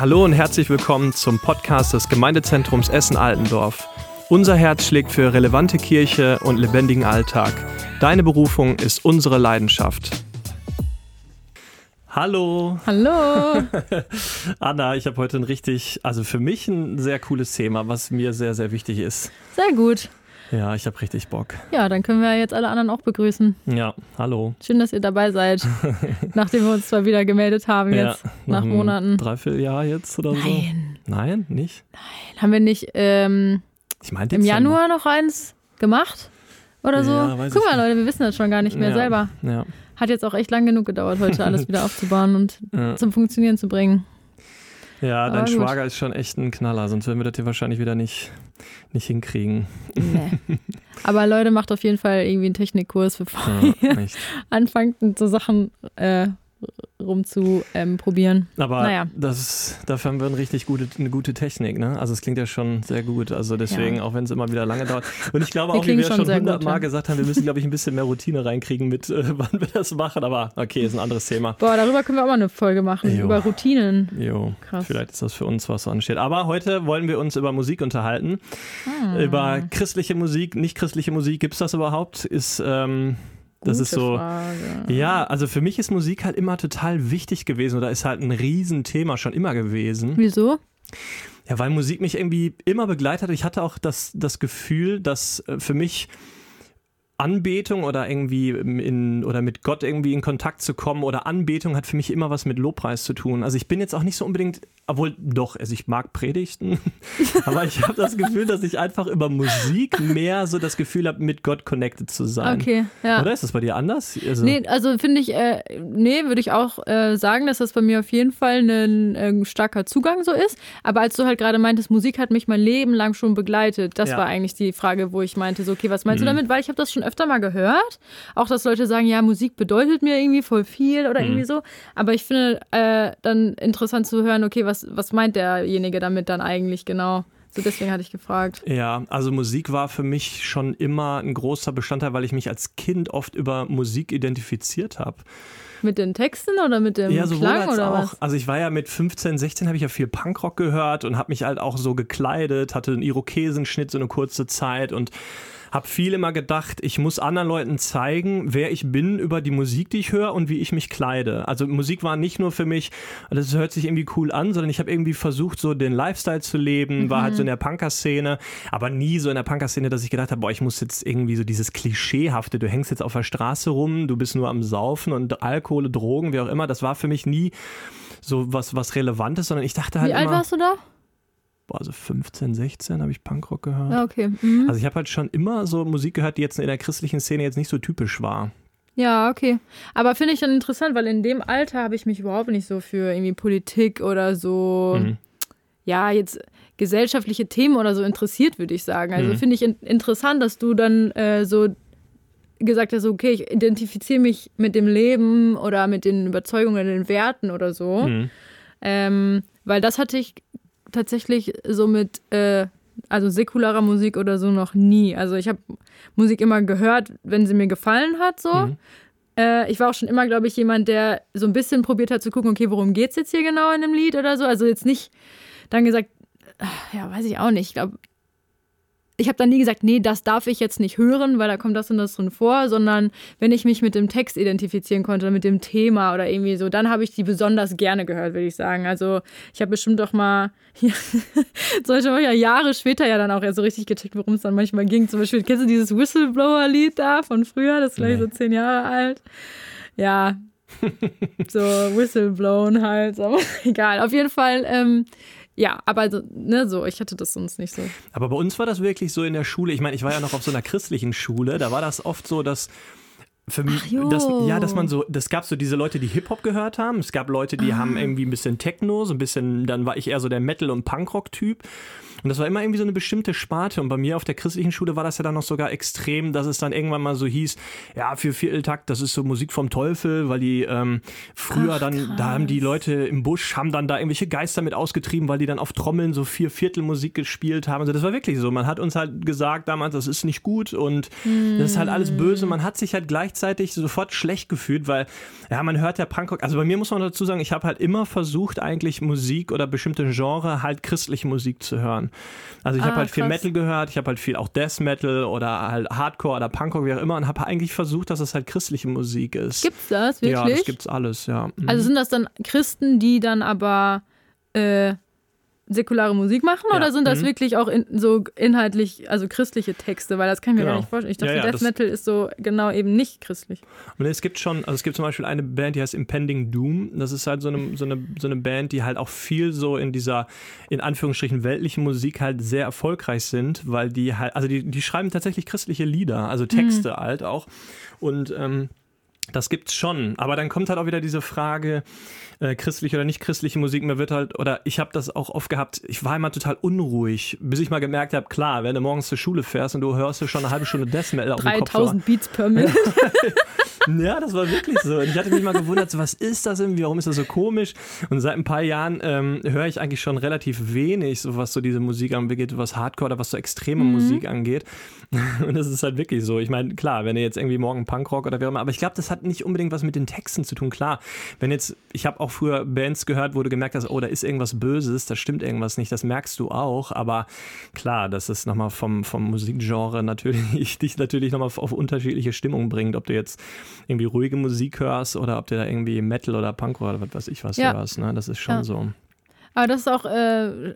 Hallo und herzlich willkommen zum Podcast des Gemeindezentrums Essen-Altendorf. Unser Herz schlägt für relevante Kirche und lebendigen Alltag. Deine Berufung ist unsere Leidenschaft. Hallo. Hallo. Anna, ich habe heute ein richtig, also für mich ein sehr cooles Thema, was mir sehr, sehr wichtig ist. Sehr gut. Ja, ich habe richtig Bock. Ja, dann können wir jetzt alle anderen auch begrüßen. Ja, hallo. Schön, dass ihr dabei seid, nachdem wir uns zwar wieder gemeldet haben jetzt, ja, nach, nach Monaten. Dreivierteljahr jetzt oder Nein. so? Nein. Nein, nicht? Nein. Haben wir nicht ähm, ich mein im Januar noch eins gemacht? Oder so? Ja, Guck mal, Leute, wir wissen das schon gar nicht mehr ja. selber. Ja. Hat jetzt auch echt lang genug gedauert, heute alles wieder aufzubauen und ja. zum Funktionieren zu bringen. Ja, dein Schwager ist schon echt ein Knaller, sonst würden wir das hier wahrscheinlich wieder nicht, nicht hinkriegen. Nee. Aber Leute, macht auf jeden Fall irgendwie einen Technikkurs, bevor ja, ihr anfangt, so Sachen äh, rumzuprobieren. Ähm, Aber naja. das, dafür haben wir eine richtig gute, eine gute Technik. Ne? Also es klingt ja schon sehr gut. Also deswegen, ja. auch wenn es immer wieder lange dauert. Und ich glaube wir auch, wie wir schon hundertmal ja. gesagt haben, wir müssen, glaube ich, ein bisschen mehr Routine reinkriegen mit, äh, wann wir das machen. Aber okay, ist ein anderes Thema. Boah, darüber können wir auch mal eine Folge machen, jo. über Routinen. Jo, Krass. vielleicht ist das für uns, was so ansteht. Aber heute wollen wir uns über Musik unterhalten. Ah. Über christliche Musik, nicht christliche Musik. Gibt es das überhaupt? Ist... Ähm, das Gute ist so. Frage. Ja, also für mich ist Musik halt immer total wichtig gewesen oder ist halt ein Riesenthema schon immer gewesen. Wieso? Ja, weil Musik mich irgendwie immer begleitet hat. Ich hatte auch das, das Gefühl, dass äh, für mich Anbetung oder irgendwie in oder mit Gott irgendwie in Kontakt zu kommen oder Anbetung hat für mich immer was mit Lobpreis zu tun. Also ich bin jetzt auch nicht so unbedingt, obwohl doch, also ich mag Predigten, aber ich habe das Gefühl, dass ich einfach über Musik mehr so das Gefühl habe, mit Gott connected zu sein. Okay, ja. Oder ist das bei dir anders? Also nee, also finde ich, äh, nee, würde ich auch äh, sagen, dass das bei mir auf jeden Fall ein äh, starker Zugang so ist. Aber als du halt gerade meintest, Musik hat mich mein Leben lang schon begleitet, das ja. war eigentlich die Frage, wo ich meinte, so, okay, was meinst mhm. du damit? Weil ich habe das schon öfter mal gehört. Auch, dass Leute sagen, ja, Musik bedeutet mir irgendwie voll viel oder mhm. irgendwie so. Aber ich finde äh, dann interessant zu hören, okay, was, was meint derjenige damit dann eigentlich genau? So deswegen hatte ich gefragt. Ja, also Musik war für mich schon immer ein großer Bestandteil, weil ich mich als Kind oft über Musik identifiziert habe. Mit den Texten oder mit dem ja, Klang oder auch. was? Also ich war ja mit 15, 16 habe ich ja viel Punkrock gehört und habe mich halt auch so gekleidet, hatte einen Irokesenschnitt so eine kurze Zeit und habe viel immer gedacht, ich muss anderen Leuten zeigen, wer ich bin über die Musik, die ich höre und wie ich mich kleide. Also Musik war nicht nur für mich, das hört sich irgendwie cool an, sondern ich habe irgendwie versucht, so den Lifestyle zu leben, mhm. war halt so in der Punker-Szene, aber nie so in der Punker-Szene, dass ich gedacht habe, boah, ich muss jetzt irgendwie so dieses Klischeehafte, du hängst jetzt auf der Straße rum, du bist nur am Saufen und Alkohol, Drogen, wie auch immer, das war für mich nie so was, was Relevantes, sondern ich dachte halt. Wie alt immer, warst du da? Also 15, 16 habe ich Punkrock gehört. Ja, okay. Mhm. Also ich habe halt schon immer so Musik gehört, die jetzt in der christlichen Szene jetzt nicht so typisch war. Ja, okay. Aber finde ich dann interessant, weil in dem Alter habe ich mich überhaupt nicht so für irgendwie Politik oder so, mhm. ja, jetzt gesellschaftliche Themen oder so interessiert, würde ich sagen. Also mhm. finde ich in interessant, dass du dann äh, so gesagt hast, okay, ich identifiziere mich mit dem Leben oder mit den Überzeugungen, den Werten oder so. Mhm. Ähm, weil das hatte ich tatsächlich so mit, äh, also säkularer Musik oder so noch nie. Also ich habe Musik immer gehört, wenn sie mir gefallen hat, so. Mhm. Äh, ich war auch schon immer, glaube ich, jemand, der so ein bisschen probiert hat zu gucken, okay, worum geht es jetzt hier genau in dem Lied oder so. Also jetzt nicht dann gesagt, ja, weiß ich auch nicht. Ich glaube, ich habe dann nie gesagt, nee, das darf ich jetzt nicht hören, weil da kommt das und das drin vor, sondern wenn ich mich mit dem Text identifizieren konnte, mit dem Thema oder irgendwie so, dann habe ich die besonders gerne gehört, würde ich sagen. Also ich habe bestimmt doch mal, ja, zum Beispiel ja Jahre später ja dann auch erst so richtig gecheckt, worum es dann manchmal ging. Zum Beispiel, kennst du dieses Whistleblower-Lied da von früher? Das ist gleich nee. so zehn Jahre alt. Ja, so Whistleblown halt, aber egal. Auf jeden Fall, ähm, ja, aber so, ne, so, ich hatte das sonst nicht so. Aber bei uns war das wirklich so in der Schule. Ich meine, ich war ja noch auf so einer christlichen Schule. Da war das oft so, dass für mich, dass, ja, dass man so, das gab so diese Leute, die Hip-Hop gehört haben. Es gab Leute, die ah. haben irgendwie ein bisschen Techno, so ein bisschen, dann war ich eher so der Metal- und Punkrock-Typ. Und das war immer irgendwie so eine bestimmte Sparte. Und bei mir auf der christlichen Schule war das ja dann noch sogar extrem, dass es dann irgendwann mal so hieß, ja, für Vierteltakt, das ist so Musik vom Teufel, weil die ähm, früher Ach, dann, da haben die Leute im Busch, haben dann da irgendwelche Geister mit ausgetrieben, weil die dann auf Trommeln so vier Viertel Musik gespielt haben. Also das war wirklich so. Man hat uns halt gesagt damals, das ist nicht gut und mm. das ist halt alles böse. Man hat sich halt gleichzeitig sofort schlecht gefühlt, weil, ja, man hört ja Punkrock. Also bei mir muss man dazu sagen, ich habe halt immer versucht, eigentlich Musik oder bestimmte Genre halt christliche Musik zu hören. Also ich ah, habe halt krass. viel Metal gehört, ich habe halt viel auch Death Metal oder halt Hardcore oder Punkrock, wie auch immer, und habe eigentlich versucht, dass es halt christliche Musik ist. Gibt's das wirklich? Ja, das gibt's alles, ja. Mhm. Also sind das dann Christen, die dann aber äh, säkulare Musik machen ja. oder sind das mhm. wirklich auch in, so inhaltlich, also christliche Texte? Weil das kann ich mir genau. gar nicht vorstellen. Ich dachte, ja, ja, Death Metal ist so genau eben nicht christlich. Und es gibt schon, also es gibt zum Beispiel eine Band, die heißt Impending Doom. Das ist halt so eine, so eine, so eine Band, die halt auch viel so in dieser, in Anführungsstrichen, weltlichen Musik halt sehr erfolgreich sind, weil die halt, also die, die schreiben tatsächlich christliche Lieder, also Texte mhm. halt auch. Und ähm, das gibt's schon. Aber dann kommt halt auch wieder diese Frage, äh, christliche oder nicht christliche Musik, mir wird halt, oder ich habe das auch oft gehabt, ich war immer total unruhig, bis ich mal gemerkt habe, klar, wenn du morgens zur Schule fährst und du hörst schon eine halbe Stunde Death Metal auf dem Kopf. 3000 Beats per Minute. ja, das war wirklich so. Und ich hatte mich mal gewundert, so, was ist das irgendwie, warum ist das so komisch? Und seit ein paar Jahren ähm, höre ich eigentlich schon relativ wenig, so was so diese Musik angeht, was Hardcore oder was so extreme mhm. Musik angeht. Und das ist halt wirklich so. Ich meine, klar, wenn ihr jetzt irgendwie morgen Punkrock oder wie auch immer, aber ich glaube, das hat nicht unbedingt was mit den Texten zu tun. Klar, wenn jetzt, ich habe auch früher Bands gehört, wo du gemerkt hast, oh, da ist irgendwas Böses, da stimmt irgendwas nicht, das merkst du auch. Aber klar, das ist nochmal vom, vom Musikgenre natürlich, dich natürlich nochmal auf unterschiedliche Stimmungen bringt, ob du jetzt irgendwie ruhige Musik hörst oder ob du da irgendwie Metal oder Punk oder was weiß ich was ja. hörst. Ne? Das ist schon ja. so. Aber das ist auch äh,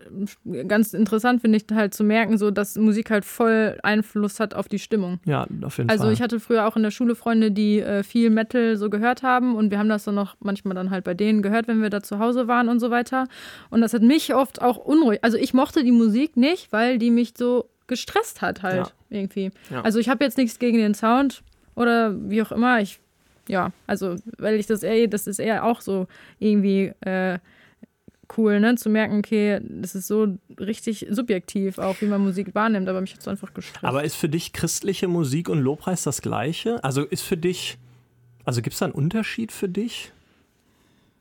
ganz interessant, finde ich, halt zu merken, so dass Musik halt voll Einfluss hat auf die Stimmung. Ja, auf jeden also, Fall. Also ich hatte früher auch in der Schule Freunde, die äh, viel Metal so gehört haben und wir haben das dann noch manchmal dann halt bei denen gehört, wenn wir da zu Hause waren und so weiter. Und das hat mich oft auch unruhig. Also ich mochte die Musik nicht, weil die mich so gestresst hat halt ja. irgendwie. Ja. Also ich habe jetzt nichts gegen den Sound oder wie auch immer. Ich ja, also weil ich das eher, das ist eher auch so irgendwie äh, cool, ne? Zu merken, okay, das ist so richtig subjektiv, auch wie man Musik wahrnimmt, aber mich hat es einfach gestresst. Aber ist für dich christliche Musik und Lobpreis das gleiche? Also ist für dich, also gibt es da einen Unterschied für dich?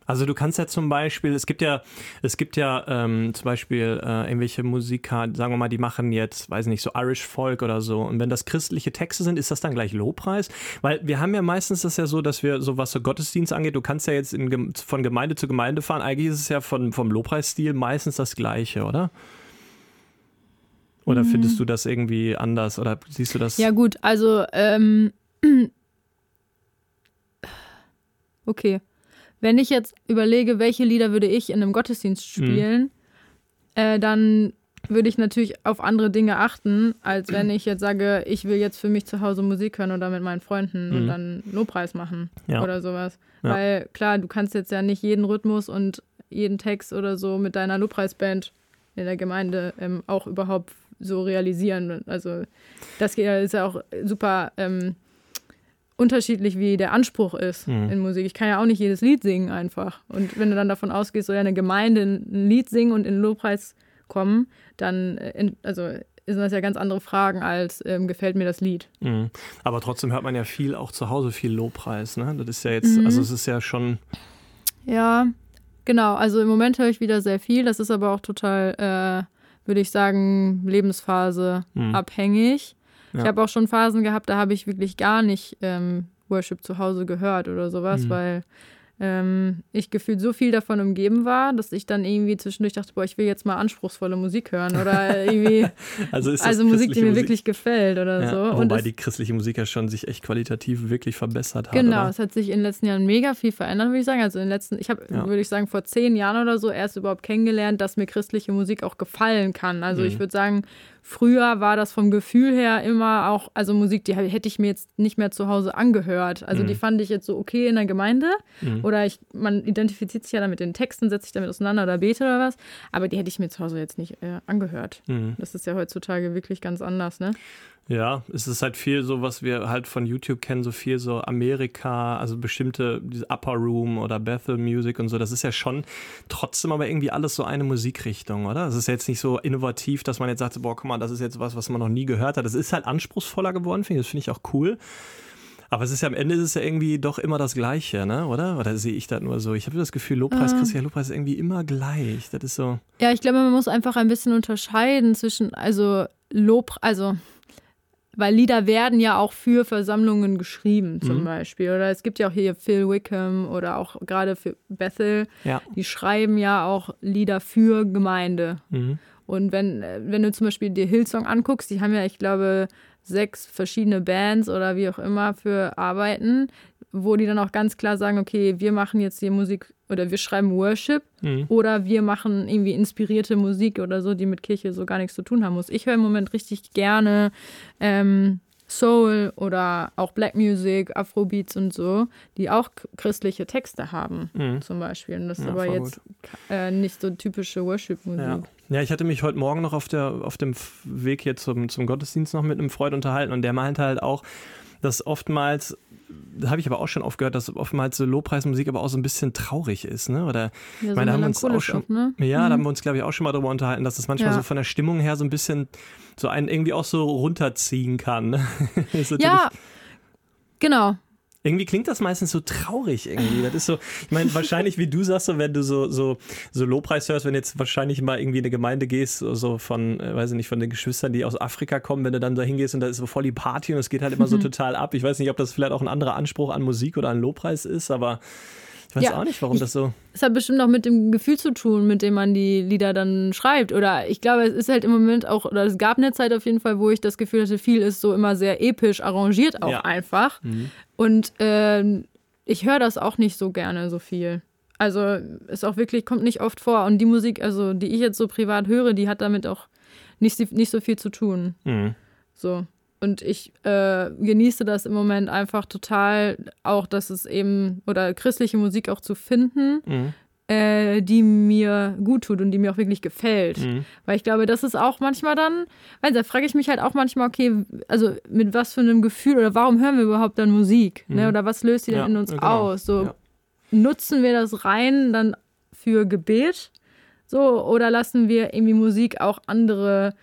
Also du kannst ja zum Beispiel, es gibt ja, es gibt ja ähm, zum Beispiel äh, irgendwelche Musiker, sagen wir mal, die machen jetzt, weiß nicht, so Irish Folk oder so. Und wenn das christliche Texte sind, ist das dann gleich Lobpreis? Weil wir haben ja meistens das ja so, dass wir so was so Gottesdienst angeht, du kannst ja jetzt in, von Gemeinde zu Gemeinde fahren. Eigentlich ist es ja von, vom Lobpreisstil meistens das gleiche, oder? Oder mhm. findest du das irgendwie anders? Oder siehst du das? Ja, gut, also ähm, okay wenn ich jetzt überlege, welche Lieder würde ich in einem Gottesdienst hm. spielen, mhm. äh, dann würde ich natürlich auf andere Dinge achten, als wenn ich jetzt sage, ich will jetzt für mich zu Hause Musik hören oder mit meinen Freunden mhm. und dann Lobpreis machen ja. oder sowas. Ja. Weil klar, du kannst jetzt ja nicht jeden Rhythmus und jeden Text oder so mit deiner Lobpreisband in der Gemeinde ähm, auch überhaupt so realisieren. Also das ist ja auch super ähm, unterschiedlich, wie der Anspruch ist mhm. in Musik. Ich kann ja auch nicht jedes Lied singen einfach. Und wenn du dann davon ausgehst, soll ja eine Gemeinde ein Lied singen und in den Lobpreis kommen, dann äh, in, also sind das ja ganz andere Fragen als ähm, gefällt mir das Lied. Mhm. Aber trotzdem hört man ja viel, auch zu Hause viel Lobpreis, ne? Das ist ja jetzt, mhm. also es ist ja schon. Ja, genau. Also im Moment höre ich wieder sehr viel. Das ist aber auch total, äh, würde ich sagen, Lebensphase mhm. abhängig. Ja. Ich habe auch schon Phasen gehabt, da habe ich wirklich gar nicht ähm, Worship zu Hause gehört oder sowas, mhm. weil ähm, ich gefühlt so viel davon umgeben war, dass ich dann irgendwie zwischendurch dachte, boah, ich will jetzt mal anspruchsvolle Musik hören oder irgendwie also, also Musik, die mir Musik? wirklich gefällt oder ja, so. Wobei die christliche Musik ja schon sich echt qualitativ wirklich verbessert hat. Genau, oder? es hat sich in den letzten Jahren mega viel verändert, würde ich sagen. Also in den letzten, ich habe, ja. würde ich sagen, vor zehn Jahren oder so erst überhaupt kennengelernt, dass mir christliche Musik auch gefallen kann. Also mhm. ich würde sagen, Früher war das vom Gefühl her immer auch, also Musik, die hätte ich mir jetzt nicht mehr zu Hause angehört. Also mhm. die fand ich jetzt so okay in der Gemeinde. Mhm. Oder ich, man identifiziert sich ja dann mit den Texten, setzt sich damit auseinander oder bete oder was. Aber die hätte ich mir zu Hause jetzt nicht äh, angehört. Mhm. Das ist ja heutzutage wirklich ganz anders, ne? Ja, es ist halt viel so, was wir halt von YouTube kennen, so viel so Amerika, also bestimmte diese Upper Room oder Bethel Music und so. Das ist ja schon trotzdem aber irgendwie alles so eine Musikrichtung, oder? Es ist jetzt nicht so innovativ, dass man jetzt sagt, boah, guck mal, das ist jetzt was, was man noch nie gehört hat. Es ist halt anspruchsvoller geworden, finde ich. Das finde ich auch cool. Aber es ist ja am Ende ist es ja irgendwie doch immer das Gleiche, ne? Oder? Oder sehe ich das nur so? Ich habe das Gefühl, Lobpreis, ähm. Christian Lobpreis ist irgendwie immer gleich. Das ist so. Ja, ich glaube, man muss einfach ein bisschen unterscheiden zwischen, also Lob, also weil Lieder werden ja auch für Versammlungen geschrieben, zum mhm. Beispiel. Oder es gibt ja auch hier Phil Wickham oder auch gerade für Bethel. Ja. Die schreiben ja auch Lieder für Gemeinde. Mhm. Und wenn, wenn du zum Beispiel dir Hillsong anguckst, die haben ja, ich glaube, sechs verschiedene Bands oder wie auch immer für Arbeiten, wo die dann auch ganz klar sagen, okay, wir machen jetzt hier Musik oder wir schreiben Worship mhm. oder wir machen irgendwie inspirierte Musik oder so, die mit Kirche so gar nichts zu tun haben muss. Ich höre im Moment richtig gerne ähm, Soul oder auch Black Music, Afrobeats und so, die auch christliche Texte haben, mhm. zum Beispiel. Und das ist ja, aber jetzt äh, nicht so typische Worship-Musik. Ja. ja. ich hatte mich heute Morgen noch auf, der, auf dem Weg hier zum, zum Gottesdienst noch mit einem Freund unterhalten und der meinte halt auch, dass oftmals habe ich aber auch schon oft gehört, dass oftmals so Lobpreismusik aber auch so ein bisschen traurig ist, ne? Oder ja, so meine, da haben wir uns auch schon, ne? ja, mhm. da haben wir uns glaube ich auch schon mal darüber unterhalten, dass das manchmal ja. so von der Stimmung her so ein bisschen so einen irgendwie auch so runterziehen kann. Ne? ja, genau. Irgendwie klingt das meistens so traurig irgendwie. Das ist so, ich meine, wahrscheinlich, wie du sagst, so, wenn du so, so, so Lobpreis hörst, wenn du jetzt wahrscheinlich mal irgendwie in eine Gemeinde gehst, so von, äh, weiß ich nicht, von den Geschwistern, die aus Afrika kommen, wenn du dann da hingehst und da ist so voll die Party und es geht halt immer so total ab. Ich weiß nicht, ob das vielleicht auch ein anderer Anspruch an Musik oder an Lobpreis ist, aber ich weiß ja, auch nicht, warum ich, das so. Es hat bestimmt auch mit dem Gefühl zu tun, mit dem man die Lieder dann schreibt. Oder ich glaube, es ist halt im Moment auch, oder es gab eine Zeit auf jeden Fall, wo ich das Gefühl hatte, viel ist so immer sehr episch arrangiert auch ja. einfach. Mhm. Und äh, ich höre das auch nicht so gerne so viel. Also ist auch wirklich, kommt nicht oft vor. Und die Musik, also die ich jetzt so privat höre, die hat damit auch nicht, nicht so viel zu tun. Mhm. So. Und ich äh, genieße das im Moment einfach total, auch dass es eben, oder christliche Musik auch zu finden, mhm. Äh, die mir gut tut und die mir auch wirklich gefällt. Mhm. Weil ich glaube, das ist auch manchmal dann, weil da frage ich mich halt auch manchmal, okay, also mit was für einem Gefühl oder warum hören wir überhaupt dann Musik? Ne? Mhm. Ne? Oder was löst die ja, denn in uns genau. aus? So ja. nutzen wir das rein dann für Gebet? So, oder lassen wir irgendwie Musik auch andere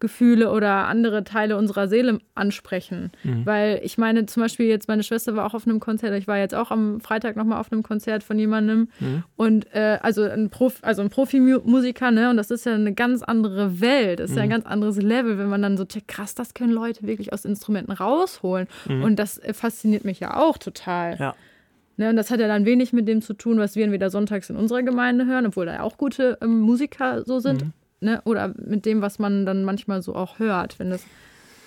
Gefühle oder andere Teile unserer Seele ansprechen. Mhm. Weil ich meine, zum Beispiel jetzt, meine Schwester war auch auf einem Konzert, ich war jetzt auch am Freitag nochmal auf einem Konzert von jemandem mhm. und äh, also ein Prof, also ein Profimusiker, ne? Und das ist ja eine ganz andere Welt, das ist mhm. ja ein mhm. ganz anderes Level, wenn man dann so checkt, krass, das können Leute wirklich aus Instrumenten rausholen. Mhm. Und das äh, fasziniert mich ja auch total. Ja. Ne, und das hat ja dann wenig mit dem zu tun, was wir entweder sonntags in unserer Gemeinde hören, obwohl da ja auch gute ähm, Musiker so sind. Mhm ne? Oder mit dem, was man dann manchmal so auch hört, wenn das.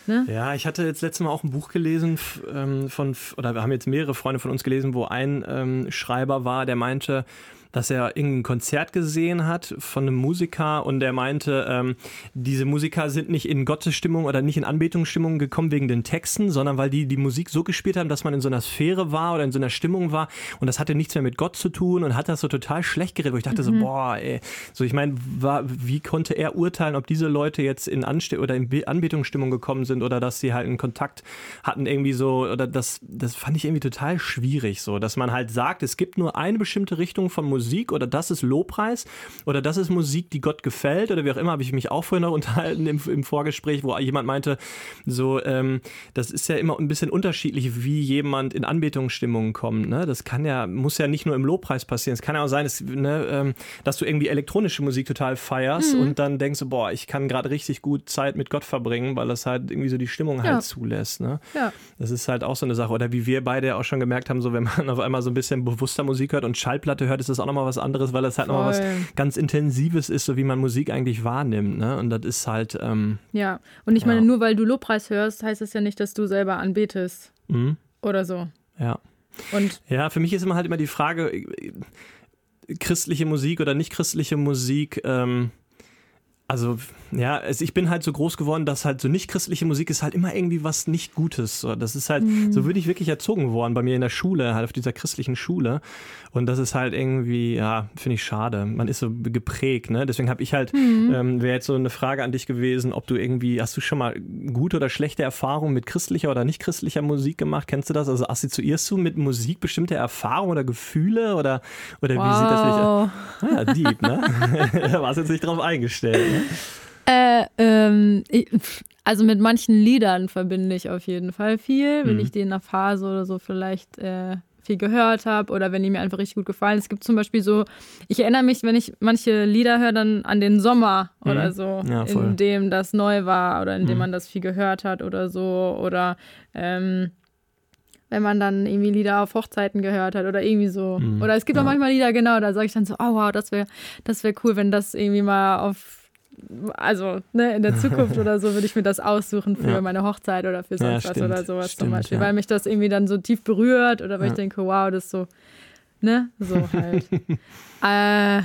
Ne? Ja, ich hatte jetzt letztes Mal auch ein Buch gelesen ähm, von, oder wir haben jetzt mehrere Freunde von uns gelesen, wo ein ähm, Schreiber war, der meinte, dass er irgendein Konzert gesehen hat von einem Musiker und der meinte, ähm, diese Musiker sind nicht in Gottesstimmung oder nicht in Anbetungsstimmung gekommen wegen den Texten, sondern weil die die Musik so gespielt haben, dass man in so einer Sphäre war oder in so einer Stimmung war und das hatte nichts mehr mit Gott zu tun und hat das so total schlecht geredet, wo ich dachte mhm. so, boah, ey, so ich meine, wie konnte er urteilen, ob diese Leute jetzt in Anste oder in Anbetungsstimmung gekommen sind oder dass sie halt einen Kontakt hatten irgendwie so oder das das fand ich irgendwie total schwierig so, dass man halt sagt, es gibt nur eine bestimmte Richtung von Musik Musik oder das ist Lobpreis oder das ist Musik, die Gott gefällt oder wie auch immer, habe ich mich auch vorhin noch unterhalten im, im Vorgespräch, wo jemand meinte, so, ähm, das ist ja immer ein bisschen unterschiedlich, wie jemand in Anbetungsstimmungen kommt. Ne? Das kann ja, muss ja nicht nur im Lobpreis passieren. Es kann ja auch sein, dass, ne, ähm, dass du irgendwie elektronische Musik total feierst mhm. und dann denkst du, boah, ich kann gerade richtig gut Zeit mit Gott verbringen, weil das halt irgendwie so die Stimmung halt ja. halt zulässt. Ne? Ja. Das ist halt auch so eine Sache. Oder wie wir beide auch schon gemerkt haben, so wenn man auf einmal so ein bisschen bewusster Musik hört und Schallplatte hört, ist das auch nochmal was anderes, weil das halt nochmal was ganz Intensives ist, so wie man Musik eigentlich wahrnimmt. Ne? Und das ist halt. Ähm, ja, und ich meine, nur weil du Lobpreis hörst, heißt das ja nicht, dass du selber anbetest. Mhm. Oder so. Ja. Und ja, für mich ist immer halt immer die Frage, äh, christliche Musik oder nicht christliche Musik. Ähm, also ja, also ich bin halt so groß geworden, dass halt so nicht christliche Musik ist halt immer irgendwie was nicht Gutes. Das ist halt, mhm. so würde ich wirklich erzogen worden bei mir in der Schule, halt auf dieser christlichen Schule. Und das ist halt irgendwie, ja, finde ich schade. Man ist so geprägt, ne? Deswegen habe ich halt, mhm. ähm, wäre jetzt so eine Frage an dich gewesen, ob du irgendwie, hast du schon mal gute oder schlechte Erfahrungen mit christlicher oder nicht christlicher Musik gemacht? Kennst du das? Also assoziierst du mit Musik bestimmte Erfahrungen oder Gefühle oder, oder wow. wie sieht das aus? Ah, ja, deep, ne? da warst jetzt nicht drauf eingestellt, ne? Äh, ähm, ich, also mit manchen Liedern verbinde ich auf jeden Fall viel, wenn mhm. ich die in einer Phase oder so vielleicht äh, viel gehört habe oder wenn die mir einfach richtig gut gefallen. Es gibt zum Beispiel so, ich erinnere mich, wenn ich manche Lieder höre, dann an den Sommer mhm. oder so, ja, in dem das neu war oder in dem mhm. man das viel gehört hat oder so oder ähm, wenn man dann irgendwie Lieder auf Hochzeiten gehört hat oder irgendwie so. Mhm. Oder es gibt ja. auch manchmal Lieder, genau, da sage ich dann so, oh wow, das wäre das wär cool, wenn das irgendwie mal auf also ne, in der Zukunft oder so würde ich mir das aussuchen für ja. meine Hochzeit oder für sonst ja, was oder sowas stimmt, zum Beispiel, ja. weil mich das irgendwie dann so tief berührt oder weil ich denke, wow, das ist so, ne, so halt. äh,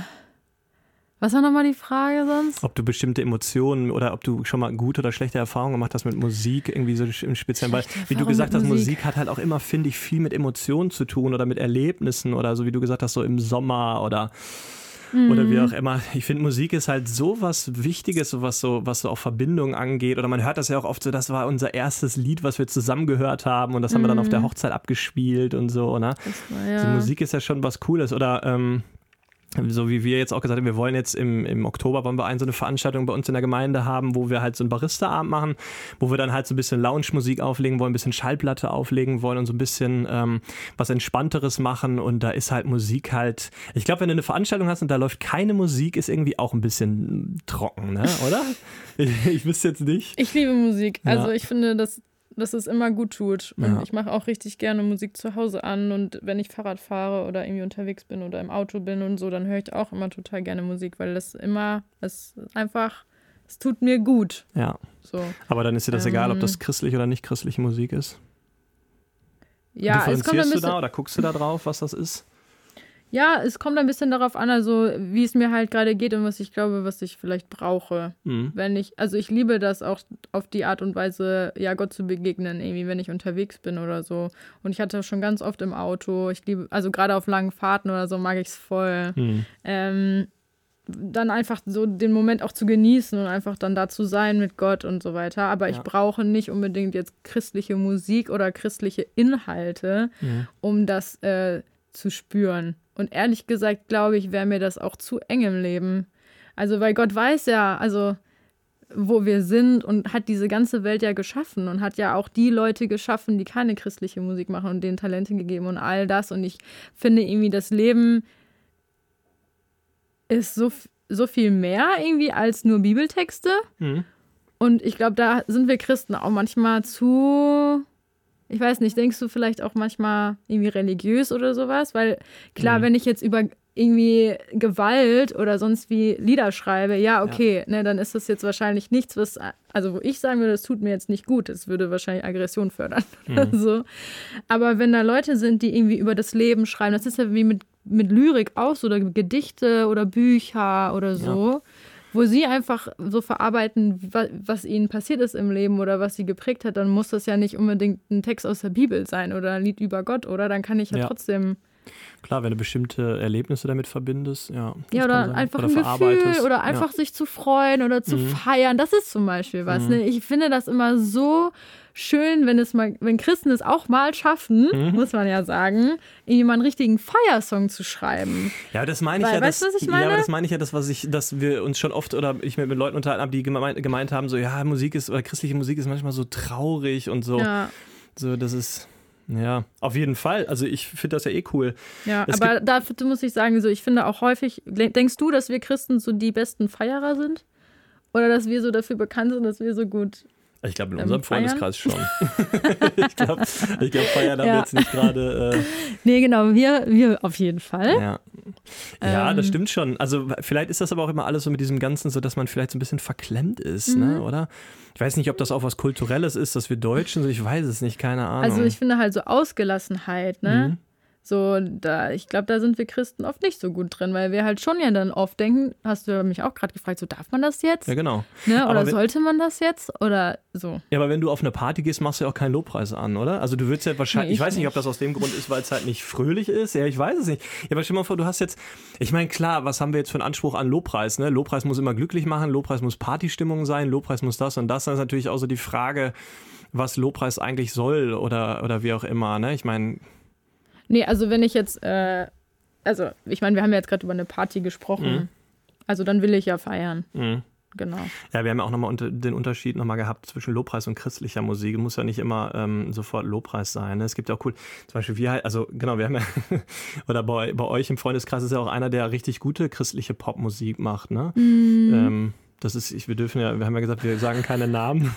was war nochmal die Frage sonst? Ob du bestimmte Emotionen oder ob du schon mal gute oder schlechte Erfahrungen gemacht hast mit Musik, irgendwie so im Speziellen. Weil, wie du gesagt hast, Musik. Musik hat halt auch immer, finde ich, viel mit Emotionen zu tun oder mit Erlebnissen oder so, wie du gesagt hast, so im Sommer oder mhm. oder wie mhm. auch immer. Ich finde, Musik ist halt so was Wichtiges, was so, was so auch Verbindungen angeht. Oder man hört das ja auch oft so, das war unser erstes Lied, was wir zusammen gehört haben und das mhm. haben wir dann auf der mhm. Hochzeit abgespielt und so. Ne? War, ja. also Musik ist ja schon was Cooles. Oder ähm, so wie wir jetzt auch gesagt haben, wir wollen jetzt im, im Oktober wollen wir eine so eine Veranstaltung bei uns in der Gemeinde haben, wo wir halt so einen Barista-Abend machen, wo wir dann halt so ein bisschen Lounge-Musik auflegen wollen, ein bisschen Schallplatte auflegen wollen und so ein bisschen ähm, was Entspannteres machen. Und da ist halt Musik halt, ich glaube, wenn du eine Veranstaltung hast und da läuft keine Musik, ist irgendwie auch ein bisschen trocken, ne? oder? ich, ich wüsste jetzt nicht. Ich liebe Musik. Also ja. ich finde, das dass es immer gut tut. Und ja. ich mache auch richtig gerne Musik zu Hause an und wenn ich Fahrrad fahre oder irgendwie unterwegs bin oder im Auto bin und so, dann höre ich auch immer total gerne Musik, weil das immer, es einfach, es tut mir gut. Ja. So. Aber dann ist dir das ähm, egal, ob das christlich oder nicht christliche Musik ist? Ja, es kommt ein bisschen, du da oder guckst du da drauf, was das ist? Ja, es kommt ein bisschen darauf an, also wie es mir halt gerade geht und was ich glaube, was ich vielleicht brauche. Mhm. Wenn ich, also ich liebe das auch auf die Art und Weise, ja, Gott zu begegnen, irgendwie, wenn ich unterwegs bin oder so. Und ich hatte schon ganz oft im Auto, ich liebe, also gerade auf langen Fahrten oder so mag ich es voll. Mhm. Ähm, dann einfach so den Moment auch zu genießen und einfach dann da zu sein mit Gott und so weiter. Aber ja. ich brauche nicht unbedingt jetzt christliche Musik oder christliche Inhalte, ja. um das äh, zu spüren. Und ehrlich gesagt, glaube ich, wäre mir das auch zu eng im Leben. Also, weil Gott weiß ja, also wo wir sind und hat diese ganze Welt ja geschaffen und hat ja auch die Leute geschaffen, die keine christliche Musik machen und denen Talente gegeben und all das. Und ich finde irgendwie, das Leben ist so, so viel mehr irgendwie als nur Bibeltexte. Mhm. Und ich glaube, da sind wir Christen auch manchmal zu ich weiß nicht, denkst du vielleicht auch manchmal irgendwie religiös oder sowas? Weil klar, mhm. wenn ich jetzt über irgendwie Gewalt oder sonst wie Lieder schreibe, ja, okay, ja. Ne, dann ist das jetzt wahrscheinlich nichts, was, also wo ich sagen würde, das tut mir jetzt nicht gut, das würde wahrscheinlich Aggression fördern mhm. oder so. Aber wenn da Leute sind, die irgendwie über das Leben schreiben, das ist ja wie mit, mit Lyrik auch so, oder Gedichte oder Bücher oder so. Ja wo sie einfach so verarbeiten, was ihnen passiert ist im Leben oder was sie geprägt hat, dann muss das ja nicht unbedingt ein Text aus der Bibel sein oder ein Lied über Gott, oder? Dann kann ich ja, ja. trotzdem. Klar, wenn du bestimmte Erlebnisse damit verbindest, ja. Ja, oder einfach oder ein Gefühl oder einfach ja. sich zu freuen oder zu mhm. feiern. Das ist zum Beispiel was. Mhm. Ne? Ich finde das immer so schön, wenn es mal, wenn Christen es auch mal schaffen, mhm. muss man ja sagen, irgendwie mal einen richtigen Feiersong zu schreiben. Ja, das meine ich Weil, ja. Weißt das, was ich meine? Ja, aber das meine ich ja, das, was ich, dass wir uns schon oft oder ich mit, mit Leuten unterhalten habe, die gemeint, gemeint haben, so ja, Musik ist oder christliche Musik ist manchmal so traurig und so. Ja. So, das ist. Ja, auf jeden Fall. Also ich finde das ja eh cool. Ja, es aber dafür muss ich sagen, so ich finde auch häufig, denkst du, dass wir Christen so die besten Feierer sind? Oder dass wir so dafür bekannt sind, dass wir so gut ich glaube, in ähm, unserem feiern? Freundeskreis schon. ich glaube, ich glaub, feiern haben ja. jetzt nicht gerade. Äh nee, genau, wir, wir auf jeden Fall. Ja. ja ähm. das stimmt schon. Also, vielleicht ist das aber auch immer alles so mit diesem Ganzen, so dass man vielleicht so ein bisschen verklemmt ist, ne, mhm. ne, oder? Ich weiß nicht, ob das auch was Kulturelles ist, dass wir Deutschen, so ich weiß es nicht, keine Ahnung. Also, ich finde halt so Ausgelassenheit, ne? Mhm So, da, ich glaube, da sind wir Christen oft nicht so gut drin, weil wir halt schon ja dann oft denken, hast du mich auch gerade gefragt, so darf man das jetzt? Ja, genau. Ne? Oder wenn, sollte man das jetzt? Oder so. Ja, aber wenn du auf eine Party gehst, machst du ja auch keinen Lobpreis an, oder? Also du würdest ja wahrscheinlich, nee, ich, ich, weiß nicht, ob das aus dem Grund ist, weil es halt nicht fröhlich ist. Ja, ich weiß es nicht. Ja, aber stell dir mal vor, du hast jetzt, ich meine, klar, was haben wir jetzt für einen Anspruch an Lobpreis? Ne? Lobpreis muss immer glücklich machen, Lobpreis muss Partystimmung sein, Lobpreis muss das und das. Dann ist natürlich auch so die Frage, was Lobpreis eigentlich soll oder, oder wie auch immer. Ne? Ich meine, Nee, also wenn ich jetzt, äh, also ich meine, wir haben ja jetzt gerade über eine Party gesprochen. Mhm. Also dann will ich ja feiern. Mhm. Genau. Ja, wir haben ja auch nochmal unter, den Unterschied nochmal gehabt zwischen Lobpreis und christlicher Musik. Muss ja nicht immer ähm, sofort Lobpreis sein. Ne? Es gibt ja auch cool, zum Beispiel wir, also genau, wir haben ja, oder bei, bei euch im Freundeskreis ist ja auch einer, der richtig gute christliche Popmusik macht. Ne? Mhm. Ähm, das ist, ich, wir dürfen ja, wir haben ja gesagt, wir sagen keine Namen.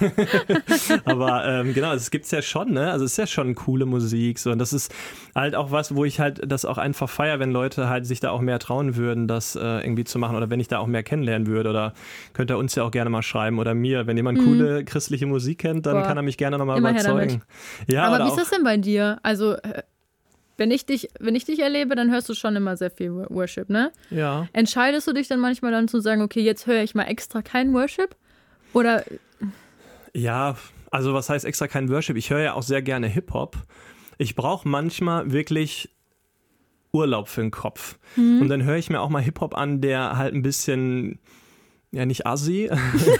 Aber ähm, genau, es gibt es ja schon, ne? Also es ist ja schon coole Musik. So. Und das ist halt auch was, wo ich halt das auch einfach feiere, wenn Leute halt sich da auch mehr trauen würden, das äh, irgendwie zu machen. Oder wenn ich da auch mehr kennenlernen würde. Oder könnt ihr uns ja auch gerne mal schreiben oder mir. Wenn jemand mhm. coole christliche Musik kennt, dann Boah. kann er mich gerne nochmal überzeugen. Ja, Aber wie ist das denn bei dir? Also äh, wenn ich dich, wenn ich dich erlebe, dann hörst du schon immer sehr viel Worship, ne? Ja. Entscheidest du dich dann manchmal dann zu sagen, okay, jetzt höre ich mal extra kein Worship? Oder? Ja, also was heißt extra kein Worship? Ich höre ja auch sehr gerne Hip-Hop. Ich brauche manchmal wirklich Urlaub für den Kopf. Mhm. Und dann höre ich mir auch mal Hip-Hop an, der halt ein bisschen, ja, nicht assi.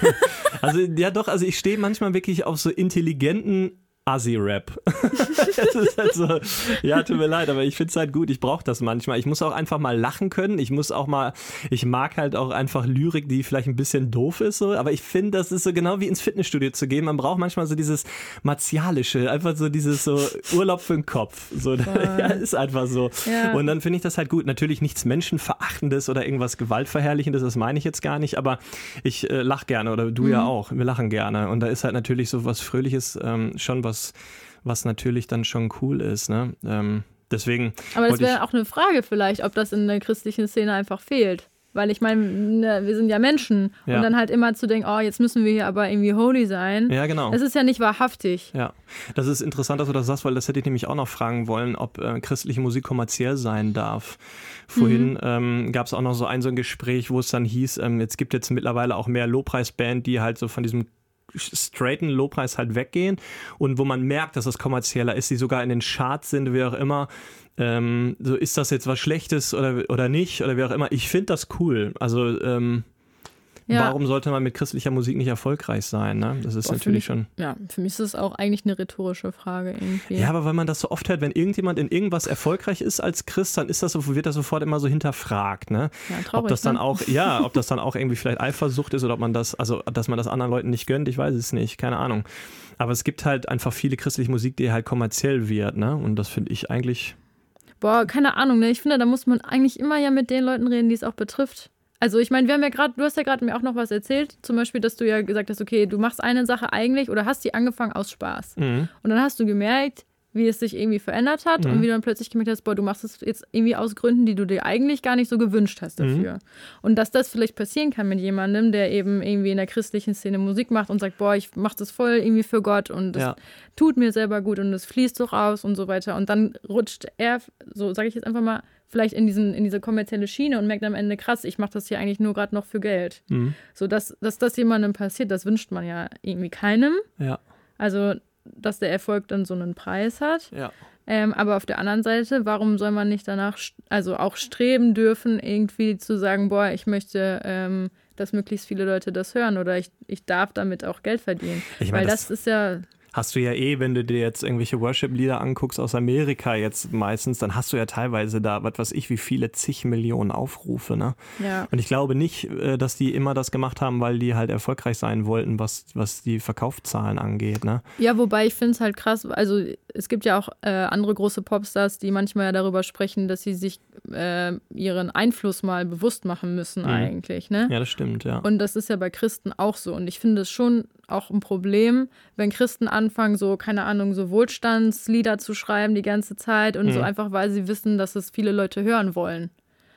also, ja, doch, also ich stehe manchmal wirklich auf so intelligenten Assi-Rap. halt so, ja, tut mir leid, aber ich finde es halt gut. Ich brauche das manchmal. Ich muss auch einfach mal lachen können. Ich muss auch mal, ich mag halt auch einfach Lyrik, die vielleicht ein bisschen doof ist, so. Aber ich finde, das ist so genau wie ins Fitnessstudio zu gehen. Man braucht manchmal so dieses Martialische, einfach so dieses so Urlaub für den Kopf. So, ja, ist einfach so. Ja. Und dann finde ich das halt gut. Natürlich nichts Menschenverachtendes oder irgendwas Gewaltverherrlichendes, das meine ich jetzt gar nicht, aber ich äh, lache gerne oder du mhm. ja auch. Wir lachen gerne. Und da ist halt natürlich so was Fröhliches ähm, schon was was, was natürlich dann schon cool ist. Ne? Ähm, deswegen. Aber das wäre auch eine Frage vielleicht, ob das in der christlichen Szene einfach fehlt. Weil ich meine, ne, wir sind ja Menschen. Ja. Und dann halt immer zu denken, oh, jetzt müssen wir hier aber irgendwie holy sein. Ja, genau. Das ist ja nicht wahrhaftig. Ja, das ist interessant, dass du das sagst, weil das hätte ich nämlich auch noch fragen wollen, ob äh, christliche Musik kommerziell sein darf. Vorhin mhm. ähm, gab es auch noch so ein, so ein Gespräch, wo es dann hieß, ähm, jetzt gibt jetzt mittlerweile auch mehr Lobpreisband, die halt so von diesem straighten Lowpreis halt weggehen und wo man merkt, dass es kommerzieller ist, die sogar in den Charts sind, wie auch immer. Ähm, so ist das jetzt was Schlechtes oder, oder nicht oder wie auch immer. Ich finde das cool. Also ähm, ja. Warum sollte man mit christlicher Musik nicht erfolgreich sein? Ne? Das ist Boah, natürlich mich, schon. Ja, für mich ist das auch eigentlich eine rhetorische Frage irgendwie. Ja, aber weil man das so oft hört, wenn irgendjemand in irgendwas erfolgreich ist als Christ, dann ist das so, wird das sofort immer so hinterfragt. Ne? Ja, traurig, ob das dann ne? auch, ja, ob das dann auch irgendwie vielleicht Eifersucht ist oder ob man das, also dass man das anderen Leuten nicht gönnt, ich weiß es nicht, keine Ahnung. Aber es gibt halt einfach viele christliche Musik, die halt kommerziell wird, ne? Und das finde ich eigentlich. Boah, keine Ahnung, ne? Ich finde, da muss man eigentlich immer ja mit den Leuten reden, die es auch betrifft. Also ich meine, wir haben ja gerade, du hast ja gerade mir auch noch was erzählt, zum Beispiel, dass du ja gesagt hast, okay, du machst eine Sache eigentlich oder hast die angefangen aus Spaß. Mhm. Und dann hast du gemerkt, wie es sich irgendwie verändert hat mhm. und wie du dann plötzlich gemerkt hast, boah, du machst es jetzt irgendwie aus Gründen, die du dir eigentlich gar nicht so gewünscht hast mhm. dafür. Mhm. Und dass das vielleicht passieren kann mit jemandem, der eben irgendwie in der christlichen Szene Musik macht und sagt, boah, ich mach das voll irgendwie für Gott und es ja. tut mir selber gut und es fließt so raus und so weiter. Und dann rutscht er, so sage ich jetzt einfach mal, vielleicht in, diesen, in diese kommerzielle Schiene und merkt am Ende, krass, ich mache das hier eigentlich nur gerade noch für Geld. Mhm. So, dass, dass das jemandem passiert, das wünscht man ja irgendwie keinem. Ja. Also, dass der Erfolg dann so einen Preis hat. Ja. Ähm, aber auf der anderen Seite, warum soll man nicht danach, also auch streben dürfen, irgendwie zu sagen, boah, ich möchte, ähm, dass möglichst viele Leute das hören oder ich, ich darf damit auch Geld verdienen. Ich mein, Weil das, das ist ja hast du ja eh, wenn du dir jetzt irgendwelche Worship-Lieder anguckst aus Amerika jetzt meistens, dann hast du ja teilweise da, was weiß ich, wie viele zig Millionen Aufrufe, ne? Ja. Und ich glaube nicht, äh, dass die immer das gemacht haben, weil die halt erfolgreich sein wollten, was, was die Verkaufszahlen angeht, ne? Ja, wobei ich finde es halt krass, also es gibt ja auch äh, andere große Popstars, die manchmal ja darüber sprechen, dass sie sich äh, ihren Einfluss mal bewusst machen müssen mhm. eigentlich, ne? Ja, das stimmt, ja. Und das ist ja bei Christen auch so. Und ich finde es schon auch ein Problem, wenn Christen anfangen, so, keine Ahnung, so Wohlstandslieder zu schreiben die ganze Zeit und mhm. so einfach, weil sie wissen, dass es viele Leute hören wollen.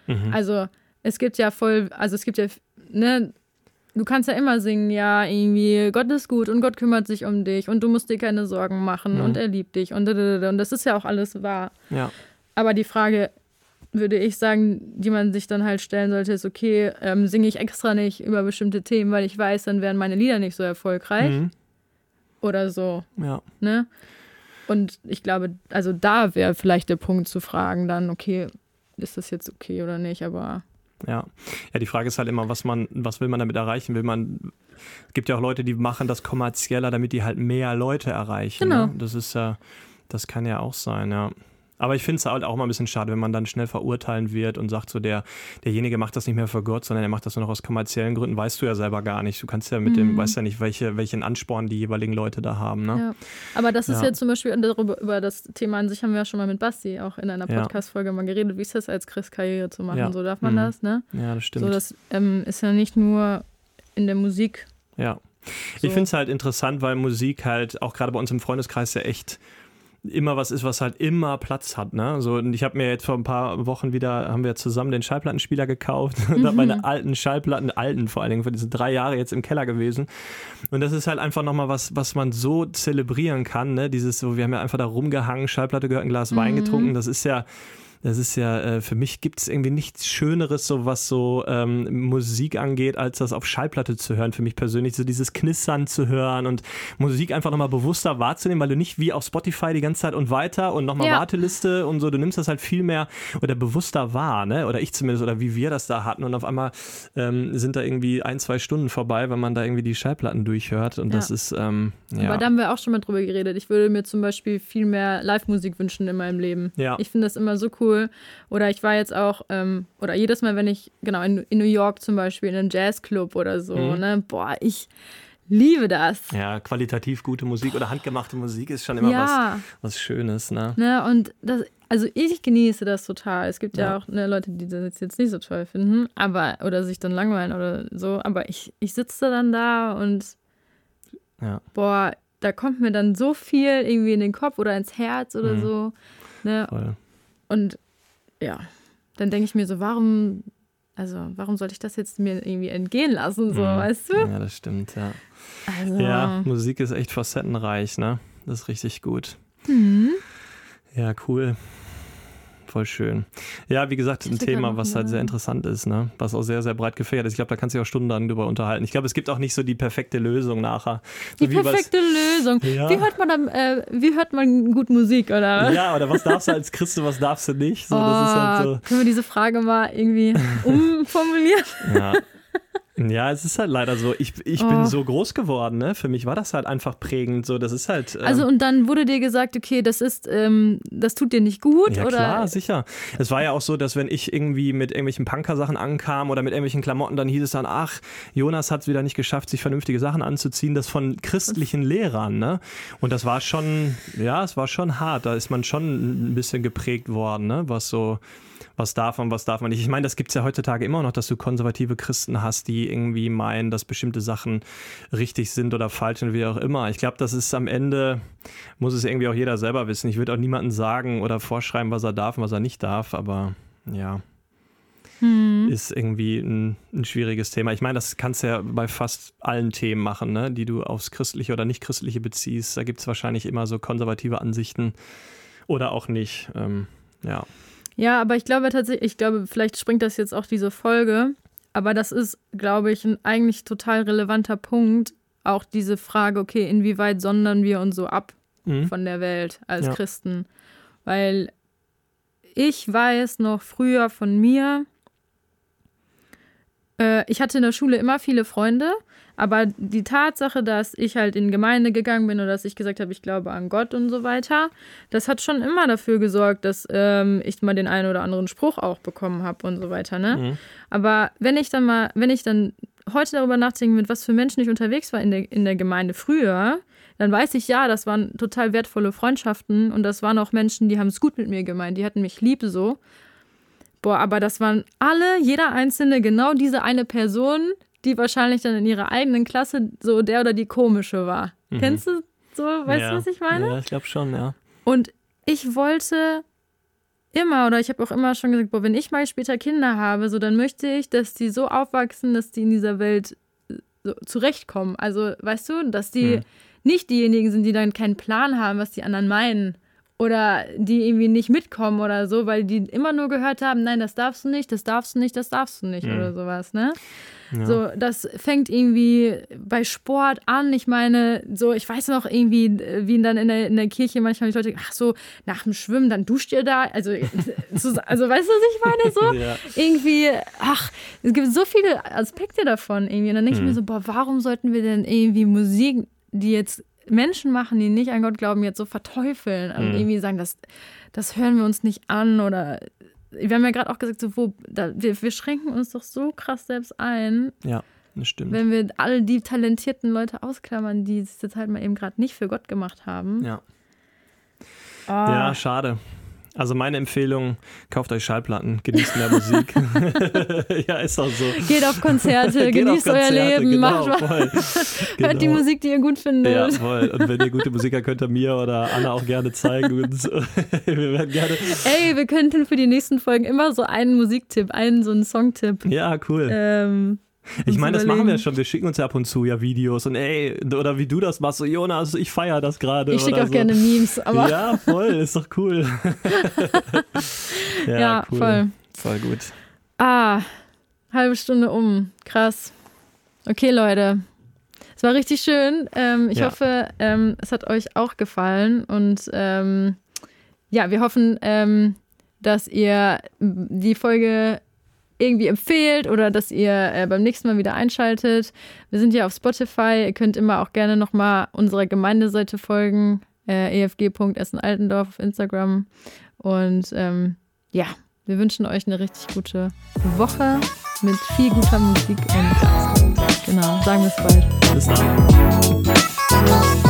Mhm. Also es gibt ja voll, also es gibt ja, ne, du kannst ja immer singen, ja, irgendwie, Gott ist gut und Gott kümmert sich um dich und du musst dir keine Sorgen machen mhm. und er liebt dich und, und das ist ja auch alles wahr. Ja. aber die Frage, würde ich sagen, die man sich dann halt stellen sollte, ist, okay, ähm, singe ich extra nicht über bestimmte Themen, weil ich weiß, dann wären meine Lieder nicht so erfolgreich. Mhm. Oder so. Ja. Ne? Und ich glaube, also da wäre vielleicht der Punkt zu fragen, dann, okay, ist das jetzt okay oder nicht, aber. Ja. Ja, die Frage ist halt immer, was man, was will man damit erreichen? Will man, es gibt ja auch Leute, die machen das kommerzieller, damit die halt mehr Leute erreichen. Genau. Ne? Das ist ja, das kann ja auch sein, ja. Aber ich finde es halt auch mal ein bisschen schade, wenn man dann schnell verurteilen wird und sagt so, der, derjenige macht das nicht mehr für Gott, sondern er macht das nur noch aus kommerziellen Gründen, weißt du ja selber gar nicht. Du kannst ja mit mhm. dem, weißt ja nicht, welche, welchen Ansporn die jeweiligen Leute da haben. Ne? Ja. Aber das ist ja. zum Beispiel, darüber, über das Thema an sich haben wir ja schon mal mit Basti auch in einer Podcast-Folge mal geredet, wie ist das als Christ Karriere zu machen? So darf man mhm. das, ne? Ja, das stimmt. So, das ähm, ist ja nicht nur in der Musik. Ja. So. Ich finde es halt interessant, weil Musik halt auch gerade bei uns im Freundeskreis ja echt immer was ist, was halt immer Platz hat. Ne? So, und ich habe mir jetzt vor ein paar Wochen wieder, haben wir zusammen den Schallplattenspieler gekauft und mhm. habe meine alten Schallplatten, alten vor allen Dingen, für diese drei Jahre jetzt im Keller gewesen. Und das ist halt einfach nochmal was, was man so zelebrieren kann. Ne? Dieses so, wir haben ja einfach da rumgehangen, Schallplatte gehört, ein Glas mhm. Wein getrunken. Das ist ja das ist ja, äh, für mich gibt es irgendwie nichts Schöneres, so was so ähm, Musik angeht, als das auf Schallplatte zu hören. Für mich persönlich, so dieses Knistern zu hören und Musik einfach nochmal bewusster wahrzunehmen, weil du nicht wie auf Spotify die ganze Zeit und weiter und nochmal ja. Warteliste und so, du nimmst das halt viel mehr oder bewusster wahr, ne? Oder ich zumindest, oder wie wir das da hatten. Und auf einmal ähm, sind da irgendwie ein, zwei Stunden vorbei, wenn man da irgendwie die Schallplatten durchhört. Und ja. das ist, ähm, ja. Aber da haben wir auch schon mal drüber geredet. Ich würde mir zum Beispiel viel mehr Live-Musik wünschen in meinem Leben. Ja. Ich finde das immer so cool cool. Oder ich war jetzt auch, ähm, oder jedes Mal, wenn ich, genau, in, in, New York zum Beispiel in einem Jazzclub oder so, mhm. ne, boah, ich liebe das. Ja, qualitativ gute Musik oder handgemachte Musik ist schon immer ja. was, was Schönes, ne? ne und das, also ich genieße das total. Es gibt ja, ja auch ne, Leute, die das jetzt nicht so toll finden, aber, oder sich dann langweilen oder so, aber ich, ich sitze dann da und ja. boah, da kommt mir dann so viel irgendwie in den Kopf oder ins Herz oder mhm. so. Ne? Voll. Und ja, dann denke ich mir so, warum, also warum sollte ich das jetzt mir irgendwie entgehen lassen, so, mhm. weißt du? Ja, das stimmt, ja. Also. Ja, Musik ist echt facettenreich, ne? Das ist richtig gut. Mhm. Ja, cool voll schön. Ja, wie gesagt, ein Thema, was halt sehr interessant ist, ne? was auch sehr, sehr breit gefährdet ist. Ich glaube, da kannst du dich auch stundenlang drüber unterhalten. Ich glaube, es gibt auch nicht so die perfekte Lösung nachher. So die perfekte Lösung. Ja. Wie, hört man dann, äh, wie hört man gut Musik, oder? Ja, oder was darfst du als Christ was darfst du nicht? So, oh, halt so. Können wir diese Frage mal irgendwie umformulieren? Ja. Ja, es ist halt leider so. Ich, ich oh. bin so groß geworden, ne? Für mich war das halt einfach prägend. So, das ist halt. Ähm, also und dann wurde dir gesagt, okay, das ist, ähm, das tut dir nicht gut, ja, oder? Klar, sicher. Es war ja auch so, dass wenn ich irgendwie mit irgendwelchen Punker-Sachen ankam oder mit irgendwelchen Klamotten, dann hieß es dann, ach, Jonas hat es wieder nicht geschafft, sich vernünftige Sachen anzuziehen. Das von christlichen Lehrern, ne? Und das war schon, ja, es war schon hart. Da ist man schon ein bisschen geprägt worden, ne? Was so was darf man, was darf man nicht. Ich meine, das gibt es ja heutzutage immer noch, dass du konservative Christen hast, die irgendwie meinen, dass bestimmte Sachen richtig sind oder falsch und wie auch immer. Ich glaube, das ist am Ende, muss es irgendwie auch jeder selber wissen. Ich würde auch niemandem sagen oder vorschreiben, was er darf und was er nicht darf, aber ja. Hm. Ist irgendwie ein, ein, schwieriges Thema. Ich meine, das kannst du ja bei fast allen Themen machen, ne? die du aufs Christliche oder Nicht-Christliche beziehst. Da gibt es wahrscheinlich immer so konservative Ansichten oder auch nicht. Ähm, ja. Ja, aber ich glaube tatsächlich, ich glaube, vielleicht springt das jetzt auch diese Folge, aber das ist, glaube ich, ein eigentlich total relevanter Punkt. Auch diese Frage, okay, inwieweit sondern wir uns so ab mhm. von der Welt als ja. Christen? Weil ich weiß noch früher von mir, ich hatte in der Schule immer viele Freunde aber die Tatsache, dass ich halt in Gemeinde gegangen bin oder dass ich gesagt habe, ich glaube an Gott und so weiter, das hat schon immer dafür gesorgt, dass ähm, ich mal den einen oder anderen Spruch auch bekommen habe und so weiter. Ne? Mhm. Aber wenn ich dann mal, wenn ich dann heute darüber nachdenke, mit was für Menschen ich unterwegs war in der, in der Gemeinde früher, dann weiß ich, ja, das waren total wertvolle Freundschaften und das waren auch Menschen, die haben es gut mit mir gemeint, die hatten mich lieb so. Boah, aber das waren alle, jeder Einzelne, genau diese eine Person, die wahrscheinlich dann in ihrer eigenen Klasse so der oder die komische war. Mhm. Kennst du so, weißt ja. du, was ich meine? Ja, ich glaube schon, ja. Und ich wollte immer oder ich habe auch immer schon gesagt, boah, wenn ich mal später Kinder habe, so dann möchte ich, dass die so aufwachsen, dass die in dieser Welt äh, so zurechtkommen. Also, weißt du, dass die mhm. nicht diejenigen sind, die dann keinen Plan haben, was die anderen meinen oder die irgendwie nicht mitkommen oder so, weil die immer nur gehört haben, nein, das darfst du nicht, das darfst du nicht, das darfst du nicht mhm. oder sowas, ne? Ja. So, das fängt irgendwie bei Sport an. Ich meine, so, ich weiß noch irgendwie, wie dann in der, in der Kirche manchmal die Leute, ach so, nach dem Schwimmen, dann duscht ihr da. Also, also weißt du, was ich meine? So, ja. irgendwie, ach, es gibt so viele Aspekte davon irgendwie. Und dann denke mhm. ich mir mhm. so, boah, warum sollten wir denn irgendwie Musik, die jetzt Menschen machen, die nicht an Gott glauben, jetzt so verteufeln und mhm. irgendwie sagen, das, das hören wir uns nicht an oder wir haben ja gerade auch gesagt, so, wo, da, wir, wir schränken uns doch so krass selbst ein. Ja, das stimmt. Wenn wir all die talentierten Leute ausklammern, die es jetzt halt mal eben gerade nicht für Gott gemacht haben. Ja. Oh. Ja, schade. Also meine Empfehlung, kauft euch Schallplatten, genießt mehr Musik. ja, ist auch so. Geht auf Konzerte, Geht genießt auf Konzerte, euer Leben, genau, macht voll. Genau. Hört die. Musik, die ihr gut findet. Ja, voll. Und wenn ihr gute Musiker könnt ihr mir oder Anna auch gerne zeigen. Und so. wir werden gerne. Ey, wir könnten für die nächsten Folgen immer so einen Musiktipp, einen so einen Songtipp. Ja, cool. Ähm, ich meine, das machen wir schon. Wir schicken uns ja ab und zu ja Videos und ey, oder wie du das machst, so Jonas, ich feiere das gerade. Ich schicke auch so. gerne Memes, aber. Ja, voll, ist doch cool. ja, ja cool. voll. Voll gut. Ah, halbe Stunde um. Krass. Okay, Leute. Es war richtig schön. Ähm, ich ja. hoffe, ähm, es hat euch auch gefallen und ähm, ja, wir hoffen, ähm, dass ihr die Folge irgendwie empfehlt oder dass ihr äh, beim nächsten Mal wieder einschaltet. Wir sind ja auf Spotify. Ihr könnt immer auch gerne nochmal unserer Gemeindeseite folgen. Äh, efg.essenaltendorf auf Instagram. Und ähm, ja, wir wünschen euch eine richtig gute Woche mit viel guter Musik und genau, sagen wir es bald. Bis dann.